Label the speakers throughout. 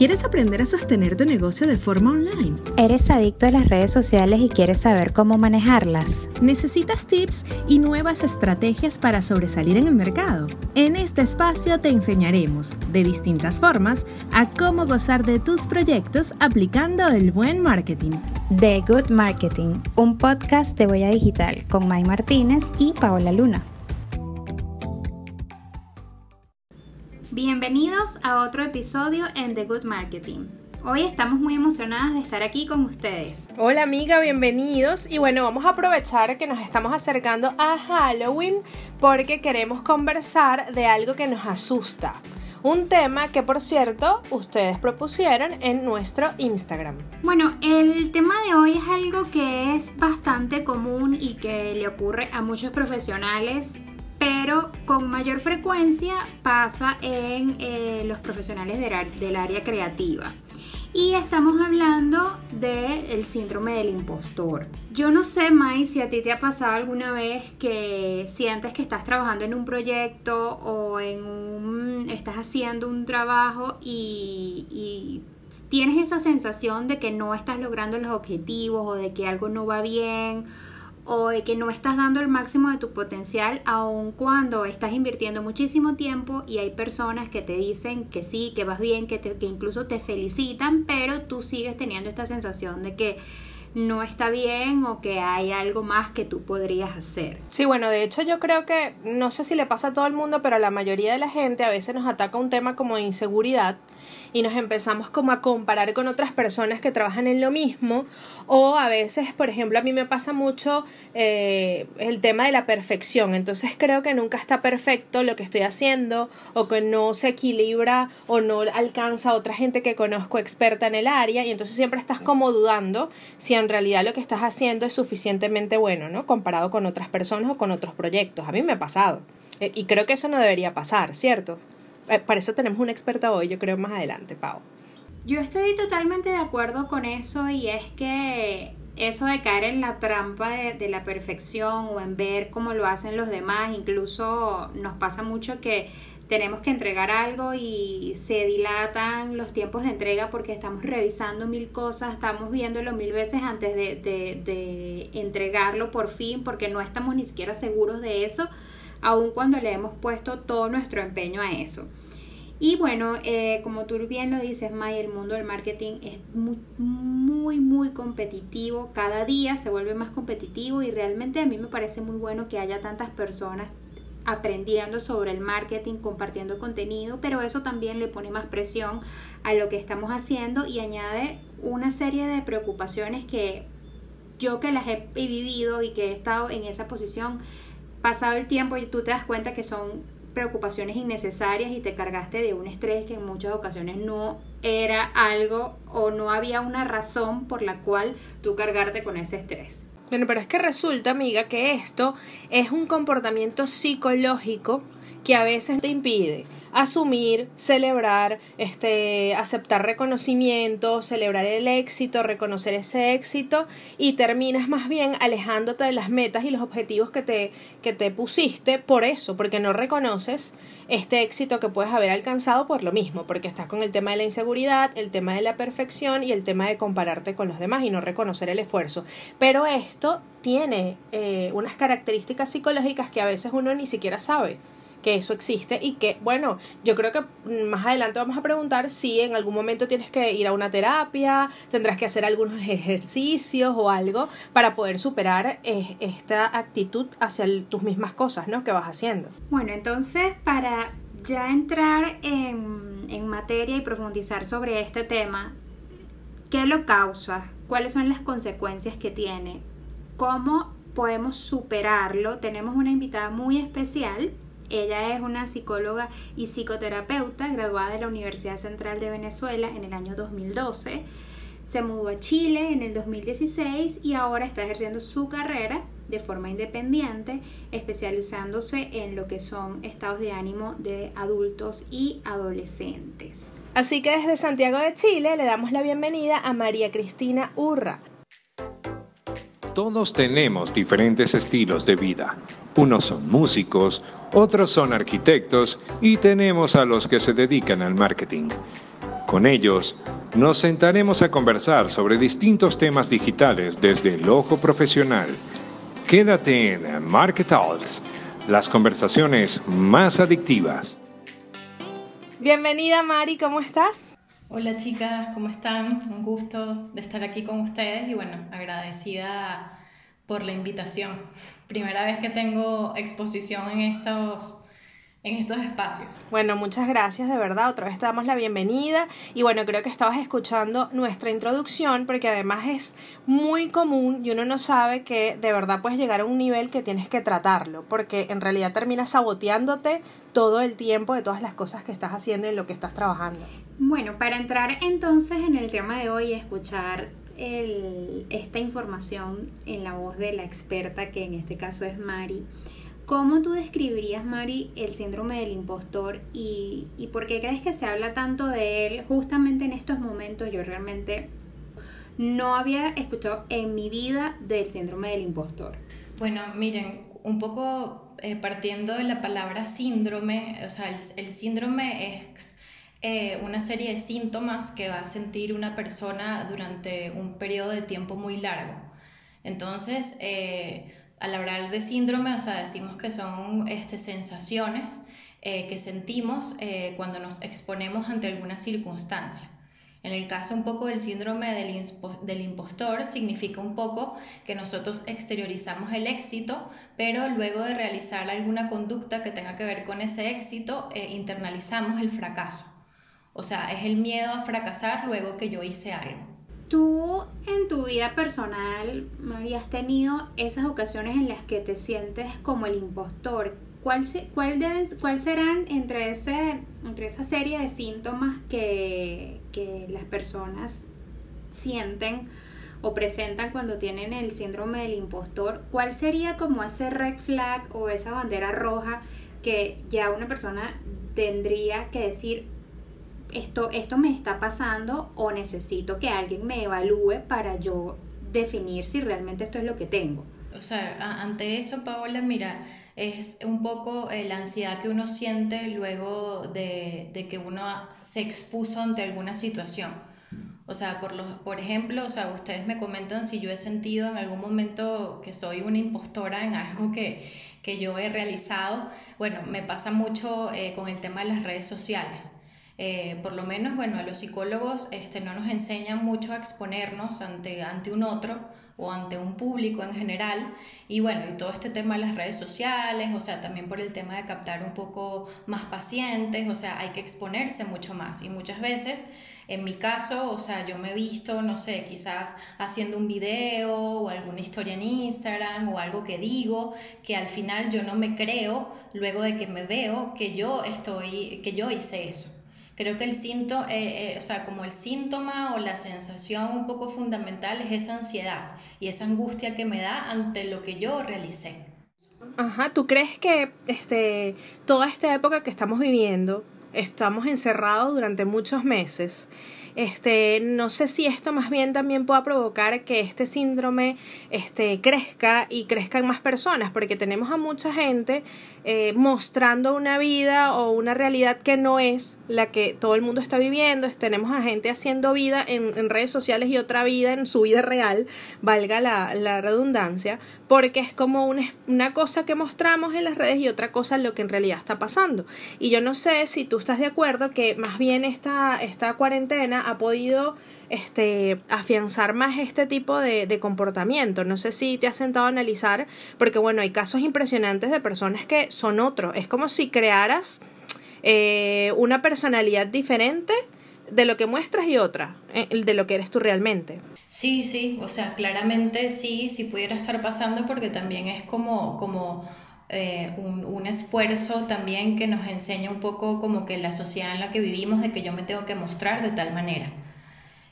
Speaker 1: ¿Quieres aprender a sostener tu negocio de forma online?
Speaker 2: ¿Eres adicto a las redes sociales y quieres saber cómo manejarlas?
Speaker 1: ¿Necesitas tips y nuevas estrategias para sobresalir en el mercado? En este espacio te enseñaremos, de distintas formas, a cómo gozar de tus proyectos aplicando el buen marketing.
Speaker 2: The Good Marketing, un podcast de Boya Digital con May Martínez y Paola Luna.
Speaker 3: Bienvenidos a otro episodio en The Good Marketing. Hoy estamos muy emocionadas de estar aquí con ustedes.
Speaker 4: Hola amiga, bienvenidos. Y bueno, vamos a aprovechar que nos estamos acercando a Halloween porque queremos conversar de algo que nos asusta. Un tema que por cierto ustedes propusieron en nuestro Instagram.
Speaker 3: Bueno, el tema de hoy es algo que es bastante común y que le ocurre a muchos profesionales pero con mayor frecuencia pasa en eh, los profesionales del, área creativa. Y estamos hablando del síndrome del impostor. Yo no sé, Mai, si a ti te ha pasado alguna vez que sientes que estás trabajando en un proyecto o en estás haciendo un trabajo y tienes esa sensación de que no estás logrando los objetivos o de que algo no va bien o de que no estás dando el máximo de tu potencial aun cuando estás invirtiendo muchísimo tiempo y hay personas que te dicen que sí, que vas bien, que, que incluso te felicitan, pero tú sigues teniendo esta sensación de que no está bien o que hay algo más que tú podrías hacer.
Speaker 4: Sí, bueno, de hecho yo creo que, no sé si le pasa a todo el mundo, pero a la mayoría de la gente a veces nos ataca un tema como de inseguridad y nos empezamos como a comparar con otras personas que trabajan en lo mismo o a veces, por ejemplo, a mí me pasa mucho eh, el tema de la perfección, entonces creo que nunca está perfecto lo que estoy haciendo o que no se equilibra o no alcanza a otra gente que conozco experta en el área y entonces siempre estás como dudando si en realidad lo que estás haciendo es suficientemente bueno, ¿no? Comparado con otras personas o con otros proyectos. A mí me ha pasado. Eh, y creo que eso no debería pasar, ¿cierto? Eh, para eso tenemos una experta hoy, yo creo más adelante, Pau.
Speaker 3: Yo estoy totalmente de acuerdo con eso y es que eso de caer en la trampa de, la perfección o en ver cómo lo hacen los demás, incluso nos pasa mucho que tenemos que entregar algo y se dilatan los tiempos de entrega porque estamos revisando mil cosas, estamos viéndolo mil veces antes de, entregarlo por fin porque no estamos ni siquiera seguros de eso, aun cuando le hemos puesto todo nuestro empeño a eso. Y bueno, eh, como tú bien lo dices, May, el mundo del marketing es muy, muy, muy competitivo. Cada día se vuelve más competitivo y realmente a mí me parece muy bueno que haya tantas personas aprendiendo sobre el marketing, compartiendo contenido, pero eso también le pone más presión a lo que estamos haciendo y añade una serie de preocupaciones que yo que las he vivido y que he estado en esa posición, pasado el tiempo y tú te das cuenta que son preocupaciones innecesarias y te cargaste de un estrés que en muchas ocasiones no era algo o no había una razón por la cual tú cargarte con ese estrés.
Speaker 4: Bueno, pero es que resulta, amiga, que esto es un comportamiento psicológico que a veces te impide asumir, celebrar, este, aceptar reconocimiento, celebrar el éxito, reconocer ese éxito y terminas más bien alejándote de las metas y los objetivos que te, que te pusiste por eso, porque no reconoces este éxito que puedes haber alcanzado por lo mismo, porque estás con el tema de la inseguridad, el tema de la perfección y el tema de compararte con los demás y no reconocer el esfuerzo. Pero esto tiene eh, unas características psicológicas que a veces uno ni siquiera sabe que eso existe y que, bueno, yo creo que más adelante vamos a preguntar si en algún momento tienes que ir a una terapia, tendrás que hacer algunos ejercicios o algo para poder superar eh, esta actitud hacia tus mismas cosas, ¿no? Que vas haciendo.
Speaker 3: Bueno, entonces para ya entrar en, en materia y profundizar sobre este tema, ¿qué lo causa? ¿Cuáles son las consecuencias que tiene? ¿Cómo podemos superarlo? Tenemos una invitada muy especial ella es una psicóloga y psicoterapeuta graduada de la Universidad Central de Venezuela en el año 2012. Se mudó a Chile en el 2016 y ahora está ejerciendo su carrera de forma independiente, especializándose en lo que son estados de ánimo de adultos y adolescentes.
Speaker 4: Así que desde Santiago de Chile le damos la bienvenida a María Cristina Urra.
Speaker 5: Todos tenemos diferentes estilos de vida. Unos son músicos, otros son arquitectos y tenemos a los que se dedican al marketing. Con ellos, nos sentaremos a conversar sobre distintos temas digitales desde el ojo profesional. Quédate en Market Talks, las conversaciones más adictivas.
Speaker 4: Bienvenida Mari, ¿cómo estás?
Speaker 6: Hola chicas, ¿cómo están? Un gusto de estar aquí con ustedes y bueno, agradecida por la invitación. Primera vez que tengo exposición en estos en estos espacios.
Speaker 4: Bueno, muchas gracias de verdad. Otra vez te damos la bienvenida y bueno, creo que estabas escuchando nuestra introducción porque además es muy común y uno no sabe que de verdad puedes llegar a un nivel que tienes que tratarlo porque en realidad terminas saboteándote todo el tiempo de todas las cosas que estás haciendo y en lo que estás trabajando.
Speaker 3: Bueno, para entrar entonces en el tema de hoy y escuchar esta información en la voz de la experta que en este caso es Mari. ¿Cómo tú describirías, Mari, el síndrome del impostor y, y, por qué crees que se habla tanto de él justamente en estos momentos? Yo realmente no había escuchado en mi vida del síndrome del impostor.
Speaker 6: Bueno, miren, un poco eh, partiendo de la palabra síndrome, o sea, el, el síndrome es eh, una serie de síntomas que va a sentir una persona durante un periodo de tiempo muy largo. Entonces, eh, al hablar de síndrome, o sea, decimos que son este, sensaciones eh, que sentimos eh, cuando nos exponemos ante alguna circunstancia. En el caso un poco del síndrome del, impostor, significa un poco que nosotros exteriorizamos el éxito, pero luego de realizar alguna conducta que tenga que ver con ese éxito, internalizamos el fracaso. O sea, es el miedo a fracasar luego que yo hice algo.
Speaker 3: Tú en tu vida personal, María, has tenido esas ocasiones en las que te sientes como el impostor. ¿Cuál, cuál, cuál serán entre, ese, entre esa serie de síntomas que, que las personas sienten o presentan cuando tienen el síndrome del impostor? ¿Cuál sería como ese red flag o esa bandera roja que ya una persona tendría que decir, esto, esto me está pasando o necesito que alguien me evalúe para yo definir si realmente esto es lo que tengo.
Speaker 6: O sea, ante eso, Paola, mira, es un poco eh, la ansiedad que uno siente luego de, de, que uno se expuso ante alguna situación. O sea, por, lo, por ejemplo, o sea, ustedes me comentan si yo he sentido en algún momento que soy una impostora en algo que, que yo he realizado. Bueno, me pasa mucho eh, con el tema de las redes sociales. Eh, por lo menos, bueno, a los psicólogos este, no nos enseñan mucho a exponernos ante, ante un otro o ante un público en general. Y bueno, y todo este tema de las redes sociales, o sea, también por el tema de captar un poco más pacientes, o sea, hay que exponerse mucho más. Y muchas veces, en mi caso, o sea, yo me he visto, no sé, quizás haciendo un video o alguna historia en Instagram o algo que digo, que al final yo no me creo luego de que me veo que yo estoy, que yo hice eso. Creo que el síntoma, eh, eh, o sea, como el síntoma o la sensación un poco fundamental es esa ansiedad y esa angustia que me da ante lo que yo realicé.
Speaker 4: Ajá, ¿tú crees que este, toda esta época que estamos viviendo, estamos encerrados durante muchos meses? Este, no sé si esto más bien también pueda provocar que este síndrome este, crezca y crezcan más personas, porque tenemos a mucha gente eh, mostrando una vida o una realidad que no es la que todo el mundo está viviendo. Tenemos a gente haciendo vida en, redes sociales y otra vida en su vida real, valga la, la redundancia, porque es como una, una cosa que mostramos en las redes y otra cosa lo que en realidad está pasando. Y yo no sé si tú estás de acuerdo que más bien esta, esta cuarentena ha podido este, afianzar más este tipo de, comportamiento. No sé si te has sentado a analizar, porque bueno, hay casos impresionantes de personas que son otros. Es como si crearas eh, una personalidad diferente de lo que muestras y otra, eh, de lo que eres tú realmente.
Speaker 6: Sí, sí, o sea, claramente sí, sí pudiera estar pasando porque también es como, como eh, un, un, esfuerzo también que nos enseña un poco como que la sociedad en la que vivimos, de que yo me tengo que mostrar de tal manera.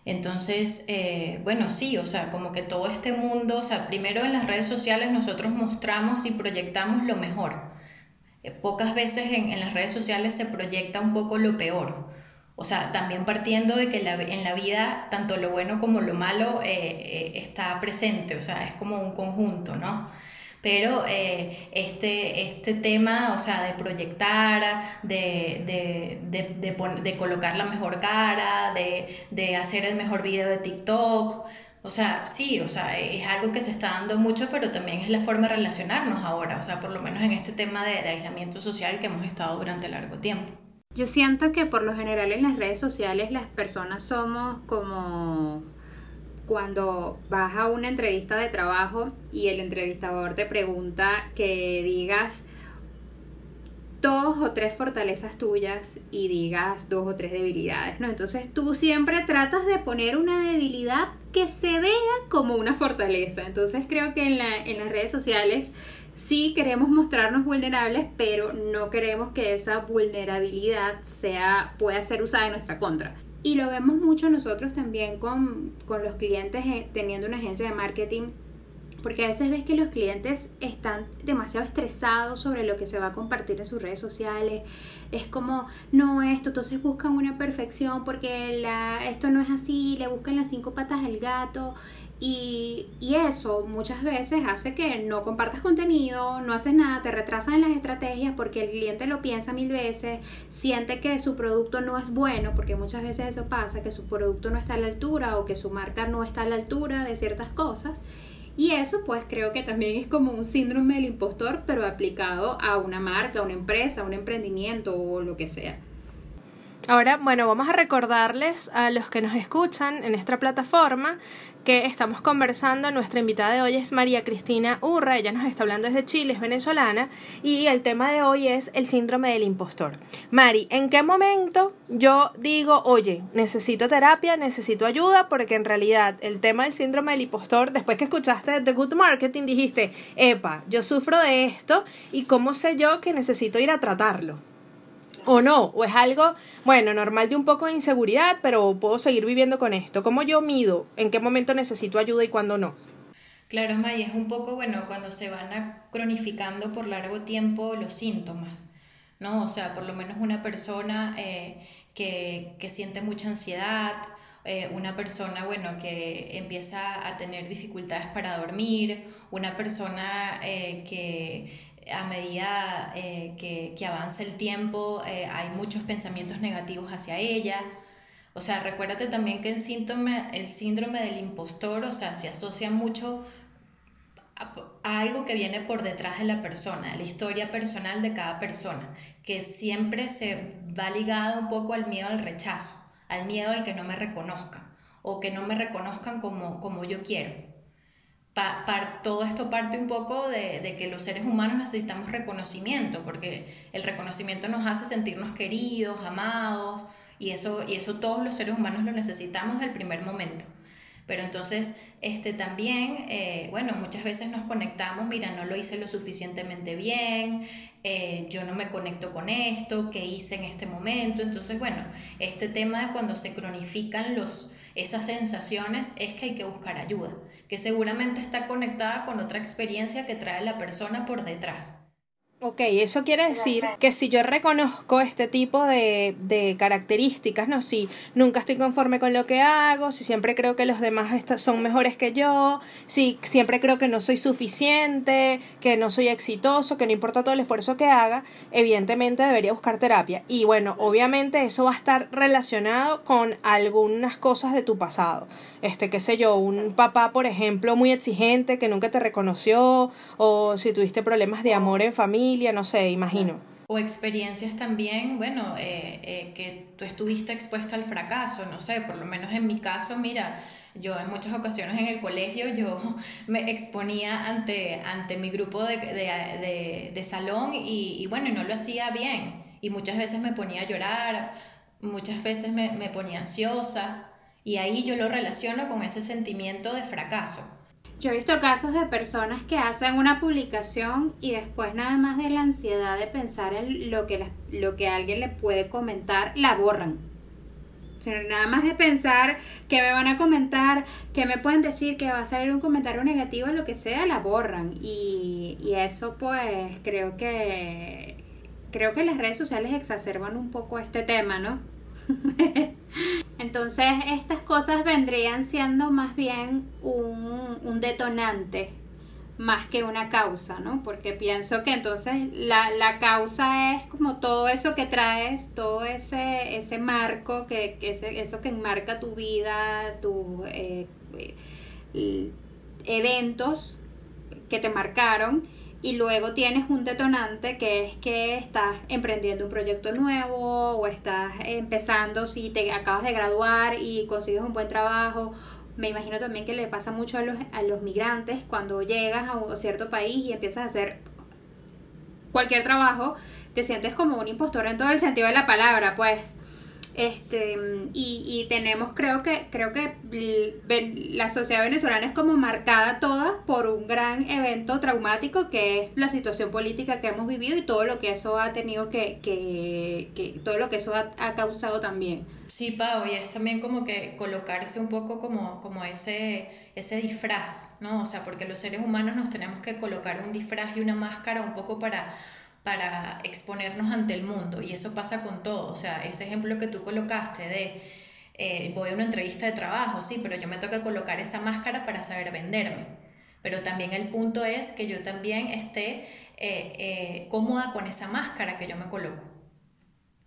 Speaker 6: Entonces, eh, bueno, sí, o sea, como que todo este mundo, o sea, primero en las redes sociales nosotros mostramos y proyectamos lo mejor. Eh, pocas veces en, en, las redes sociales se proyecta un poco lo peor. O sea, también partiendo de que la, en la vida tanto lo bueno como lo malo eh, está presente, o sea, es como un conjunto, ¿no? Pero eh, este, este tema, o sea, de proyectar, de, de, de, de colocar la mejor cara, de, hacer el mejor video de TikTok, o sea, sí, o sea, es algo que se está dando mucho, pero también es la forma de relacionarnos ahora, o sea, por lo menos en este tema de aislamiento social que hemos estado durante largo tiempo.
Speaker 3: Yo siento que por lo general en las redes sociales las personas somos como cuando vas a una entrevista de trabajo y el entrevistador te pregunta que digas dos o tres fortalezas tuyas y digas dos o tres debilidades, ¿no? Entonces tú siempre tratas de poner una debilidad que se vea como una fortaleza. Entonces creo que en, la, en las redes sociales sí queremos mostrarnos vulnerables, pero no queremos que esa vulnerabilidad sea, pueda ser usada en nuestra contra. Y lo vemos mucho nosotros también con, con los clientes eh, teniendo una agencia de marketing porque a veces ves que los clientes están demasiado estresados sobre lo que se va a compartir en sus redes sociales. Es como, no esto, entonces buscan una perfección porque la, esto no es así, le buscan las cinco patas al gato. Y, eso muchas veces hace que no compartas contenido, no haces nada, te retrasan en las estrategias porque el cliente lo piensa mil veces, siente que su producto no es bueno, porque muchas veces eso pasa, que su producto no está a la altura o que su marca no está a la altura de ciertas cosas. Y eso pues creo que también es como un síndrome del impostor, pero aplicado a una marca, a una empresa, a un emprendimiento o lo que sea.
Speaker 4: Ahora, bueno, vamos a recordarles a los que nos escuchan en esta plataforma que estamos conversando. Nuestra invitada de hoy es María Cristina Urra, ella nos está hablando desde Chile, es venezolana, y el tema de hoy es el síndrome del impostor. Mari, ¿en qué momento yo digo, oye, necesito terapia, necesito ayuda? Porque en realidad el tema del síndrome del impostor, después que escuchaste The Good Marketing, dijiste, epa, yo sufro de esto, ¿y cómo sé yo que necesito ir a tratarlo? O no, o es algo, bueno, normal de un poco de inseguridad, pero puedo seguir viviendo con esto. ¿Cómo yo mido en qué momento necesito ayuda y cuándo no?
Speaker 6: Claro, May, es un poco, bueno, cuando se van cronificando por largo tiempo los síntomas, ¿no? O sea, por lo menos una persona eh, que, que, siente mucha ansiedad, eh, una persona, bueno, que empieza a tener dificultades para dormir, una persona eh, que a medida eh, que, avanza el tiempo eh, hay muchos pensamientos negativos hacia ella. O sea, recuérdate también que el síntoma, el síndrome del impostor, o sea, se asocia mucho a, algo que viene por detrás de la persona, la historia personal de cada persona, que siempre se va ligada un poco al miedo al rechazo, al miedo al que no me reconozcan o que no me reconozcan como, como yo quiero todo esto parte un poco de, que los seres humanos necesitamos reconocimiento, porque el reconocimiento nos hace sentirnos queridos, amados, y eso, y eso todos los seres humanos lo necesitamos el primer momento. Pero entonces, este, también, eh, bueno, muchas veces nos conectamos, mira, no lo hice lo suficientemente bien, eh, yo no me conecto con esto, ¿qué hice en este momento? Entonces, bueno, este tema de cuando se cronifican los, esas sensaciones es que hay que buscar ayuda que seguramente está conectada con otra experiencia que trae la persona por detrás.
Speaker 4: Ok, eso quiere decir que si yo reconozco este tipo de, de, características, ¿no? Si nunca estoy conforme con lo que hago, si siempre creo que los demás son mejores que yo, si siempre creo que no soy suficiente, que no soy exitoso, que no importa todo el esfuerzo que haga, evidentemente debería buscar terapia. Y bueno, obviamente eso va a estar relacionado con algunas cosas de tu pasado. Este, qué sé yo, un papá, por ejemplo, muy exigente que nunca te reconoció, o si tuviste problemas de amor en familia no sé, imagino.
Speaker 6: O experiencias también, bueno, eh, eh, que tú estuviste expuesta al fracaso, no sé, por lo menos en mi caso, mira, yo en muchas ocasiones en el colegio yo me exponía ante, ante mi grupo de, de, de, salón y, y, bueno, y no lo hacía bien. Y muchas veces me ponía a llorar, muchas veces me, me ponía ansiosa y ahí yo lo relaciono con ese sentimiento de fracaso.
Speaker 3: Yo he visto casos de personas que hacen una publicación y después nada más de la ansiedad de pensar en lo que, lo que alguien le puede comentar, la borran. nada más de pensar que me van a comentar, que me pueden decir que va a salir un comentario negativo, lo que sea, la borran. Y, y eso pues creo que creo que las redes sociales exacerban un poco este tema, ¿no? Entonces estas cosas vendrían siendo más bien un, detonante más que una causa, ¿no? Porque pienso que entonces la, la causa es como todo eso que traes, todo ese, ese marco, que, que ese, eso que enmarca tu vida, tus eh, eh, eventos que te marcaron y luego tienes un detonante que es que estás emprendiendo un proyecto nuevo o estás empezando si te acabas de graduar y consigues un buen trabajo. Me imagino también que le pasa mucho a los, a los migrantes cuando llegas a un cierto país y empiezas a hacer cualquier trabajo, te sientes como un impostor en todo el sentido de la palabra, pues este, y, y, tenemos, creo que, creo que la sociedad venezolana es como marcada toda por un gran evento traumático que es la situación política que hemos vivido y todo lo que eso ha tenido que, que, que todo lo que eso ha, ha, causado también.
Speaker 6: Sí, Pau, y es también como que colocarse un poco como, como ese, ese disfraz, ¿no? O sea, porque los seres humanos nos tenemos que colocar un disfraz y una máscara un poco para para exponernos ante el mundo y eso pasa con todo, o sea, ese ejemplo que tú colocaste de eh, voy a una entrevista de trabajo, sí, pero yo me toca colocar esa máscara para saber venderme, pero también el punto es que yo también esté eh, eh, cómoda con esa máscara que yo me coloco.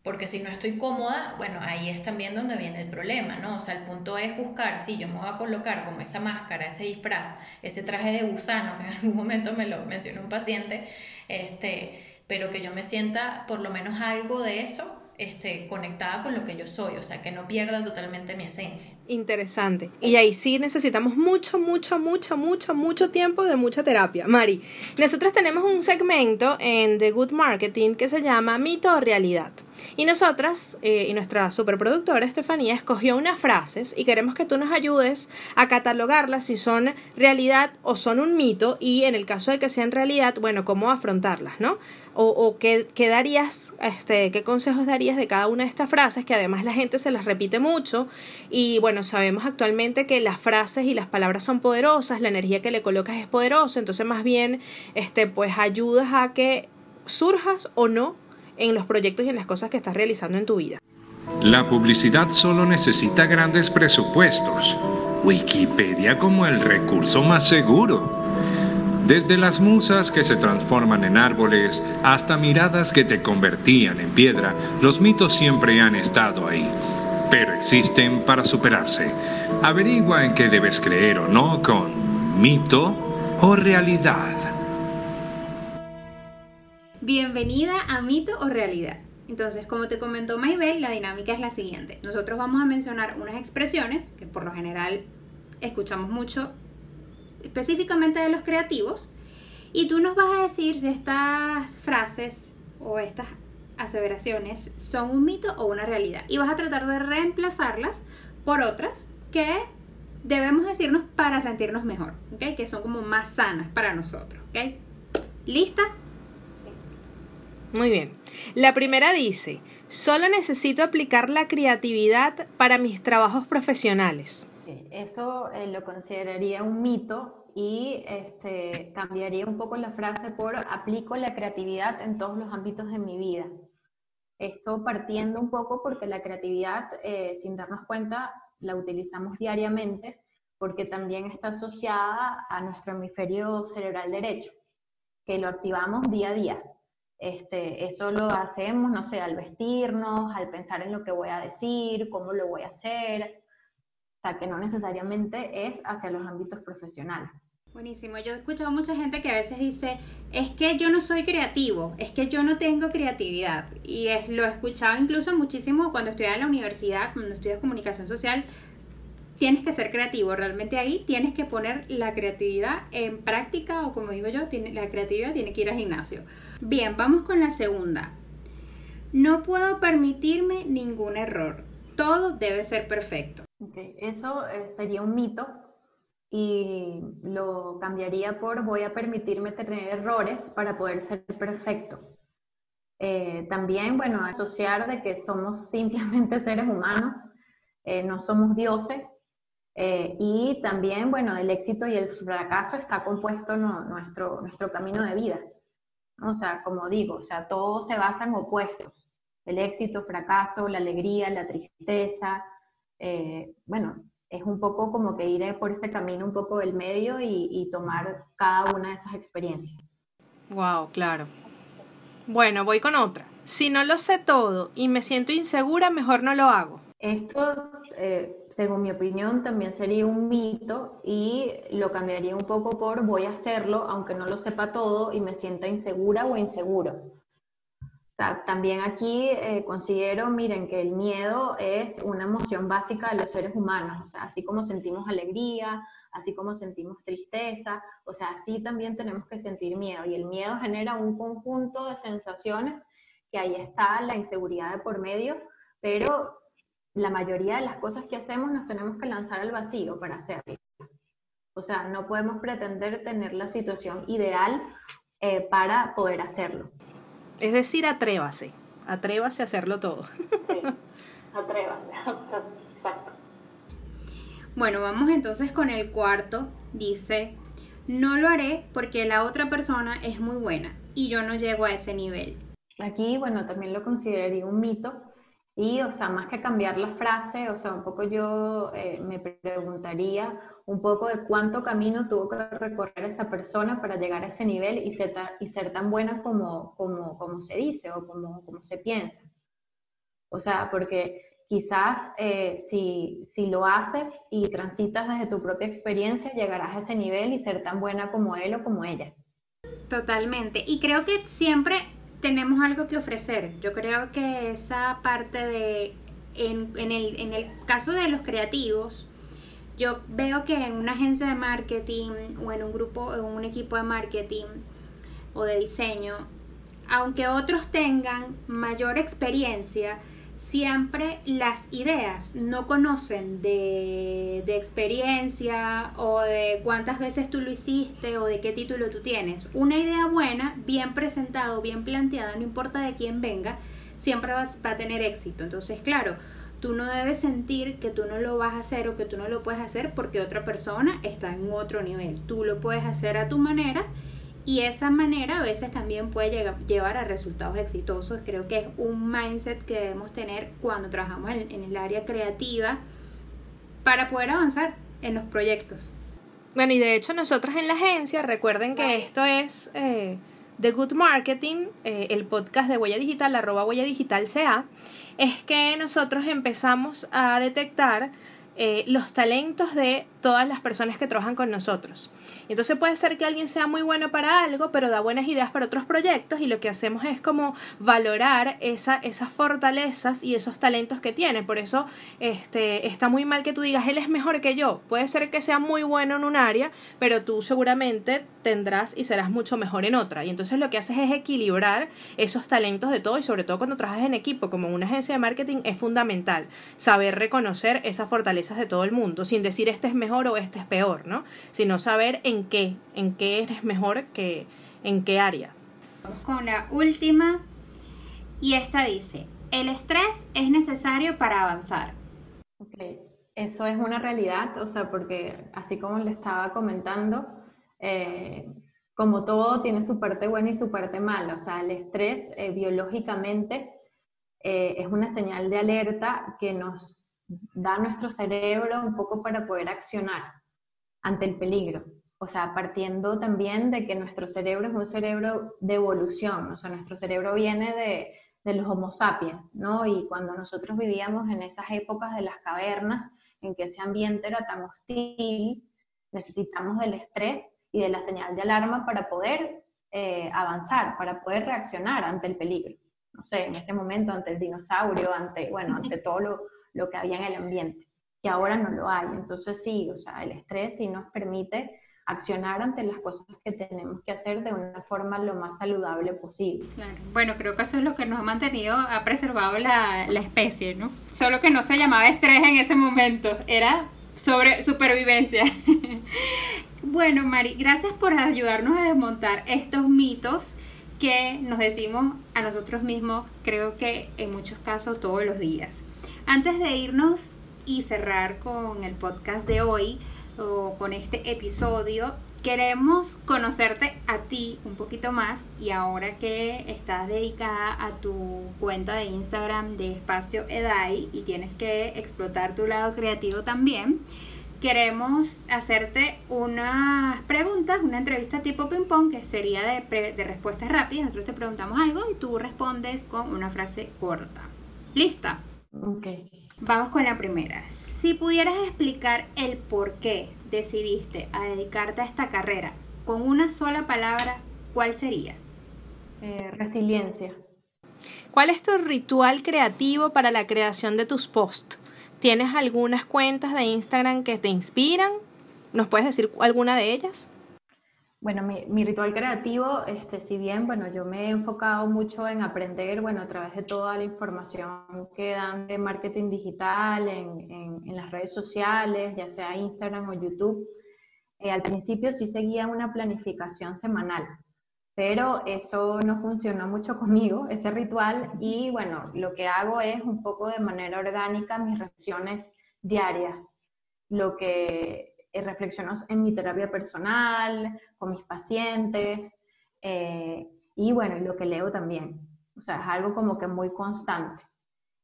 Speaker 6: Porque si no estoy cómoda, bueno, ahí es también donde viene el problema, ¿no? O sea, el punto es buscar, si yo me voy a colocar como esa máscara, ese disfraz, ese traje de gusano, que en algún momento me lo mencionó un paciente, este, pero que yo me sienta por lo menos algo de eso este, conectada con lo que yo soy, o sea, que no pierda totalmente mi esencia.
Speaker 4: Interesante. Y ahí sí necesitamos mucho, mucho, mucho, mucho, mucho tiempo de mucha terapia. Mari, nosotros tenemos un segmento en The Good Marketing que se llama Mito o Realidad. Y nosotras, eh, y nuestra superproductora Estefanía, escogió unas frases y queremos que tú nos ayudes a catalogarlas si son realidad o son un mito y en el caso de que sean realidad, bueno, cómo afrontarlas, ¿no? O, o qué, qué, darías, este, qué consejos darías de cada una de estas frases, que además la gente se las repite mucho y bueno, sabemos actualmente que las frases y las palabras son poderosas, la energía que le colocas es poderosa, entonces más bien, este, pues ayudas a que surjas o no en los proyectos y en las cosas que estás realizando en tu vida.
Speaker 5: La publicidad solo necesita grandes presupuestos. Wikipedia como el recurso más seguro. Desde las musas que se transforman en árboles hasta miradas que te convertían en piedra, los mitos siempre han estado ahí, pero existen para superarse. Averigua en qué debes creer o no con mito o realidad.
Speaker 3: Bienvenida a mito o realidad. Entonces, como te comentó Maybel, la dinámica es la siguiente. Nosotros vamos a mencionar unas expresiones que por lo general escuchamos mucho específicamente de los creativos, y tú nos vas a decir si estas frases o estas aseveraciones son un mito o una realidad. Y vas a tratar de reemplazarlas por otras que debemos decirnos para sentirnos mejor, ¿ok? Que son como más sanas para nosotros, ¿ok? ¿Lista?
Speaker 4: Muy bien. La primera dice, solo necesito aplicar la creatividad para mis trabajos profesionales.
Speaker 7: Eso eh, lo consideraría un mito y este, cambiaría un poco la frase por aplico la creatividad en todos los ámbitos de mi vida. Esto partiendo un poco porque la creatividad, eh, sin darnos cuenta, la utilizamos diariamente porque también está asociada a nuestro hemisferio cerebral derecho, que lo activamos día a día. Este, eso lo hacemos, no sé, al vestirnos, al pensar en lo que voy a decir, cómo lo voy a hacer, o sea, que no necesariamente es hacia los ámbitos profesionales.
Speaker 3: Buenísimo. Yo he escuchado mucha gente que a veces dice, es que yo no soy creativo, es que yo no tengo creatividad. Y es, lo he escuchado incluso muchísimo cuando estudiaba en la universidad, cuando estudias comunicación social, tienes que ser creativo. Realmente ahí tienes que poner la creatividad en práctica o como digo yo, la creatividad tiene que ir al gimnasio. Bien, vamos con la segunda. No puedo permitirme ningún error. Todo debe ser perfecto.
Speaker 7: Okay. Eso eh, sería un mito y lo cambiaría por voy a permitirme tener errores para poder ser perfecto. Eh, también, bueno, asociar de que somos simplemente seres humanos, eh, no somos dioses. y también, bueno, el éxito y el fracaso está compuesto en nuestro, nuestro camino de vida. O sea, como digo, o sea, todo se basa en opuestos. El éxito, fracaso, la alegría, la tristeza, eh, bueno, es un poco como que ir por ese camino un poco del medio y, y tomar cada una de esas experiencias.
Speaker 4: Wow, claro. Bueno, voy con otra. Si no lo sé todo y me siento insegura, mejor no lo hago.
Speaker 7: Esto, eh, según mi opinión, también sería un mito y lo cambiaría un poco por voy a hacerlo aunque no lo sepa todo y me sienta insegura o inseguro. También aquí eh, considero, miren, que el miedo es una emoción básica de los seres humanos. Así como sentimos alegría, así como sentimos tristeza, o sea, así también tenemos que sentir miedo. Y el miedo genera un conjunto de sensaciones que ahí está la inseguridad de por medio, pero la mayoría de las cosas que hacemos nos tenemos que lanzar al vacío para hacerlo. O sea, no podemos pretender tener la situación ideal eh, para poder hacerlo.
Speaker 4: Es decir, atrévase, atrévase a hacerlo todo.
Speaker 7: Sí, atrévase, exacto.
Speaker 3: Bueno, vamos entonces con el cuarto. Dice, no lo haré porque la otra persona es muy buena y yo no llego a ese nivel.
Speaker 7: Aquí, bueno, también lo consideraría un mito y, o sea, más que cambiar la frase, o sea, un poco yo eh, me preguntaría un poco de cuánto camino tuvo que recorrer esa persona para llegar a ese nivel y ser, y ser tan buena como, como, como se dice o como, como se piensa. O sea, porque quizás eh, si, si lo haces y transitas desde tu propia experiencia, llegarás a ese nivel y ser tan buena como él o como ella.
Speaker 3: Totalmente. Y creo que siempre tenemos algo que ofrecer. Yo creo que esa parte de, en, en, el, en el caso de los creativos, yo veo que en una agencia de marketing o en un grupo, en un equipo de marketing o de diseño, aunque otros tengan mayor experiencia, siempre las ideas no conocen de, de, experiencia o de cuántas veces tú lo hiciste o de qué título tú tienes. Una idea buena, bien presentada bien planteada, no importa de quién venga, siempre va a tener éxito. Entonces, claro, tú no debes sentir que tú no lo vas a hacer o que tú no lo puedes hacer porque otra persona está en otro nivel. Tú lo puedes hacer a tu manera y esa manera a veces también puede llevar a resultados exitosos. Creo que es un mindset que debemos tener cuando trabajamos en, el área creativa para poder avanzar en los proyectos.
Speaker 4: Bueno, y de hecho nosotros en la agencia, recuerden que esto es eh, The Good Marketing, eh, el podcast de Huella Digital, arroba Huella Digital CA, es que nosotros empezamos a detectar eh, los talentos de todas las personas que trabajan con nosotros. Entonces puede ser que alguien sea muy bueno para algo, pero da buenas ideas para otros proyectos y lo que hacemos es como valorar esa, esas fortalezas y esos talentos que tiene. Por eso este, está muy mal que tú digas, él es mejor que yo. Puede ser que sea muy bueno en un área, pero tú seguramente tendrás y serás mucho mejor en otra. Y entonces lo que haces es equilibrar esos talentos de todo y sobre todo cuando trabajas en equipo como una agencia de marketing es fundamental saber reconocer esas fortalezas de todo el mundo sin decir este es mejor o este es peor, ¿no? Sino saber en qué, en qué eres mejor que en qué área.
Speaker 3: Vamos con la última y esta dice, el estrés es necesario para avanzar.
Speaker 7: Okay. Eso es una realidad, o sea, porque así como le estaba comentando, eh, como todo tiene su parte buena y su parte mala, o sea, el estrés eh, biológicamente eh, es una señal de alerta que nos da nuestro cerebro un poco para poder accionar ante el peligro. O sea, partiendo también de que nuestro cerebro es un cerebro de evolución, o sea, nuestro cerebro viene de, de los Homo sapiens, ¿no? Y cuando nosotros vivíamos en esas épocas de las cavernas, en que ese ambiente era tan hostil, necesitamos del estrés y de la señal de alarma para poder eh, avanzar, para poder reaccionar ante el peligro. No sé, en ese momento ante el dinosaurio, ante, bueno, ante todo lo, lo que había en el ambiente, que ahora no lo hay. Entonces sí, o sea, el estrés sí nos permite accionar ante las cosas que tenemos que hacer de una forma lo más saludable posible.
Speaker 3: Claro. Bueno, creo que eso es lo que nos ha mantenido, ha preservado la, la especie, ¿no? Solo que no se llamaba estrés en ese momento, era sobre supervivencia. bueno, Mari, gracias por ayudarnos a desmontar estos mitos que nos decimos a nosotros mismos, creo que en muchos casos todos los días. Antes de irnos y cerrar con el podcast de hoy, o con este episodio, queremos conocerte a ti un poquito más y ahora que estás dedicada a tu cuenta de Instagram de Espacio Edai y tienes que explotar tu lado creativo también, queremos hacerte unas preguntas, una entrevista tipo ping-pong que sería de, de respuestas rápidas. Nosotros te preguntamos algo y tú respondes con una frase corta. ¿Lista?
Speaker 7: Ok.
Speaker 3: Vamos con la primera. Si pudieras explicar el por qué decidiste a dedicarte a esta carrera con una sola palabra, ¿cuál sería?
Speaker 7: Eh, resiliencia.
Speaker 4: ¿Cuál es tu ritual creativo para la creación de tus posts? ¿Tienes algunas cuentas de Instagram que te inspiran? ¿Nos puedes decir alguna de ellas?
Speaker 7: Bueno, mi, ritual creativo, este, si bien, bueno, yo me he enfocado mucho en aprender, bueno, a través de toda la información que dan de marketing digital en, en, las redes sociales, ya sea Instagram o YouTube, eh, al principio sí seguía una planificación semanal, pero eso no funcionó mucho conmigo, ese ritual, y bueno, lo que hago es un poco de manera orgánica mis reflexiones diarias, lo que eh, reflexiono en mi terapia personal, con mis pacientes, eh, y bueno, y lo que leo también. O sea, es algo como que muy constante.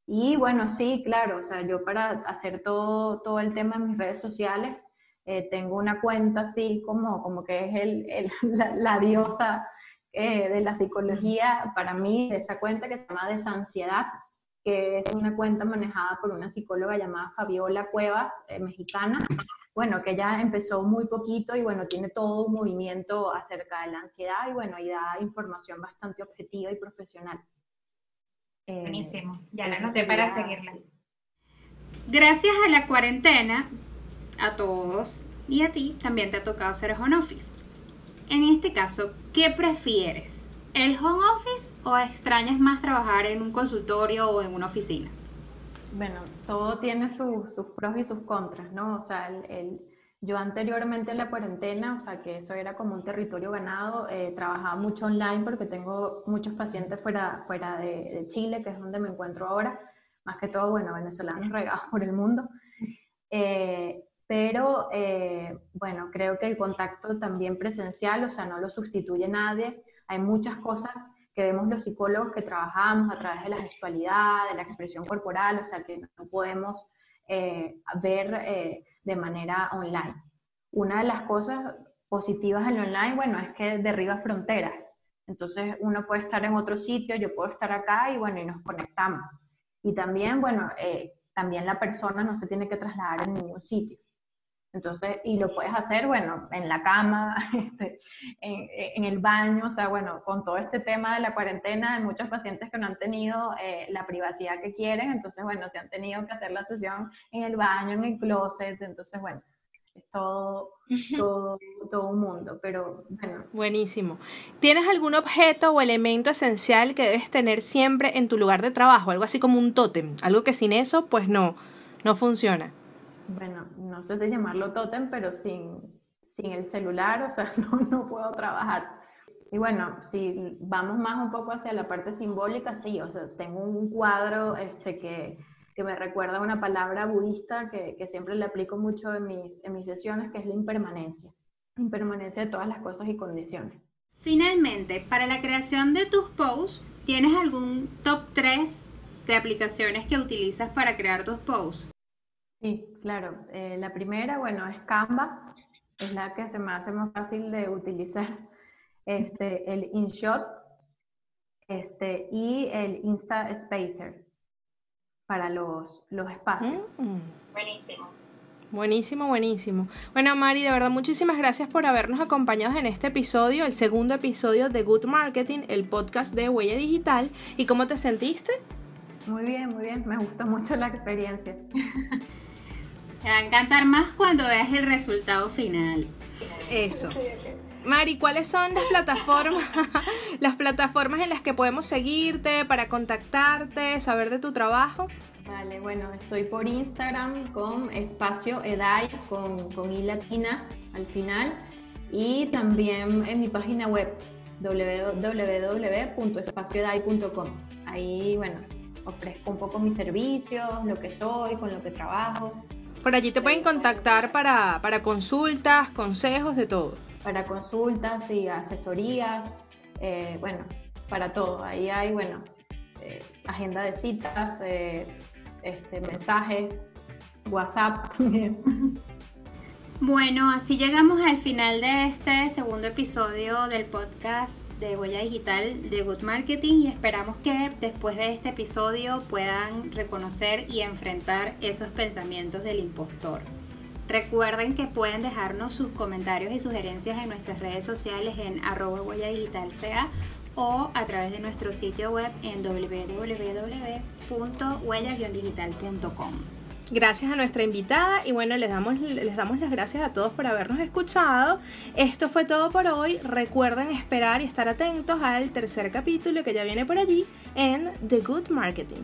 Speaker 7: Y bueno, sí, claro, o sea, yo para hacer todo, todo el tema en mis redes sociales, eh, tengo una cuenta así como, como que es el, la, diosa de la psicología para mí, de esa cuenta que se llama Desansiedad, que es una cuenta manejada por una psicóloga llamada Fabiola Cuevas, mexicana, bueno, que ya empezó muy poquito y bueno, tiene todo un movimiento acerca de la ansiedad y bueno, y da información bastante objetiva y profesional.
Speaker 3: Eh, Buenísimo, ya la sé para seguirla. Gracias a la cuarentena, a todos y a ti también te ha tocado hacer home office. En este caso, ¿qué prefieres? ¿El home office o extrañas más trabajar en un consultorio o en una oficina?
Speaker 7: Bueno, todo tiene sus, pros y sus contras, ¿no? O sea, el, yo anteriormente en la cuarentena, o sea, que eso era como un territorio ganado, eh, trabajaba mucho online porque tengo muchos pacientes fuera, fuera de, Chile, que es donde me encuentro ahora, más que todo, bueno, venezolanos regados por el mundo. Eh, pero, eh, bueno, creo que el contacto también presencial, o sea, no lo sustituye nadie. Hay muchas cosas que vemos los psicólogos que trabajamos a través de la gestualidad, de la expresión corporal, o sea que no podemos eh, ver eh, de manera online. Una de las cosas positivas en online, bueno, es que derriba fronteras. Entonces uno puede estar en otro sitio, yo puedo estar acá y bueno, y nos conectamos. Y también, bueno, eh, también la persona no se tiene que trasladar en ningún sitio. Entonces, y lo puedes hacer, bueno, en la cama, este, en, el baño, o sea, bueno, con todo este tema de la cuarentena, hay muchos pacientes que no han tenido eh, la privacidad que quieren, entonces, bueno, se han tenido que hacer la sesión en el baño, en el closet, entonces, bueno, es todo, todo, todo un mundo, pero bueno.
Speaker 4: Buenísimo. ¿Tienes algún objeto o elemento esencial que debes tener siempre en tu lugar de trabajo? Algo así como un tótem, algo que sin eso, pues no, no funciona
Speaker 7: bueno, no sé si llamarlo tótem, pero sin, sin el celular, o sea, no, no puedo trabajar. Y bueno, si vamos más un poco hacia la parte simbólica, sí, o sea, tengo un cuadro este, que, que me recuerda una palabra budista que, que, siempre le aplico mucho en mis, en mis sesiones, que es la impermanencia. Impermanencia de todas las cosas y condiciones.
Speaker 3: Finalmente, para la creación de tus posts, ¿tienes algún top 3 de aplicaciones que utilizas para crear tus posts?
Speaker 7: Sí, claro. Eh, la primera, bueno, es Canva, es la que se me hace más fácil de utilizar. Este, el InShot este, y el Insta Spacer para los, los espacios.
Speaker 3: Mm. Buenísimo.
Speaker 4: Buenísimo, buenísimo. Bueno, Mari, de verdad, muchísimas gracias por habernos acompañado en este episodio, el segundo episodio de Good Marketing, el podcast de Huella Digital. ¿Y cómo te sentiste?
Speaker 7: Muy bien, muy bien. Me gustó mucho la experiencia.
Speaker 3: Te va a encantar más cuando veas el resultado final.
Speaker 4: Eso. Mari, ¿cuáles son las plataformas, las plataformas en las que podemos seguirte para contactarte, saber de tu trabajo?
Speaker 7: Vale, bueno, estoy por Instagram con espacio edai con, con i latina al final y también en mi página web www.espacioedai.com. Ahí, bueno, ofrezco un poco mis servicios, lo que soy, con lo que trabajo.
Speaker 4: Por allí te pueden contactar para, para consultas, consejos, de todo.
Speaker 7: para consultas y asesorías, eh, bueno, para todo. Ahí hay, bueno, eh, agenda de citas, este, mensajes, WhatsApp.
Speaker 3: Bueno, así llegamos al final de este segundo episodio del podcast de Huella Digital de Good Marketing y esperamos que después de este episodio puedan reconocer y enfrentar esos pensamientos del impostor. Recuerden que pueden dejarnos sus comentarios y sugerencias en nuestras redes sociales en arroba huella digital o a través de nuestro sitio web en www.huella-digital.com.
Speaker 4: Gracias a nuestra invitada y bueno, les damos, les damos las gracias a todos por habernos escuchado. Esto fue todo por hoy. Recuerden esperar y estar atentos al tercer capítulo que ya viene por allí en The Good Marketing.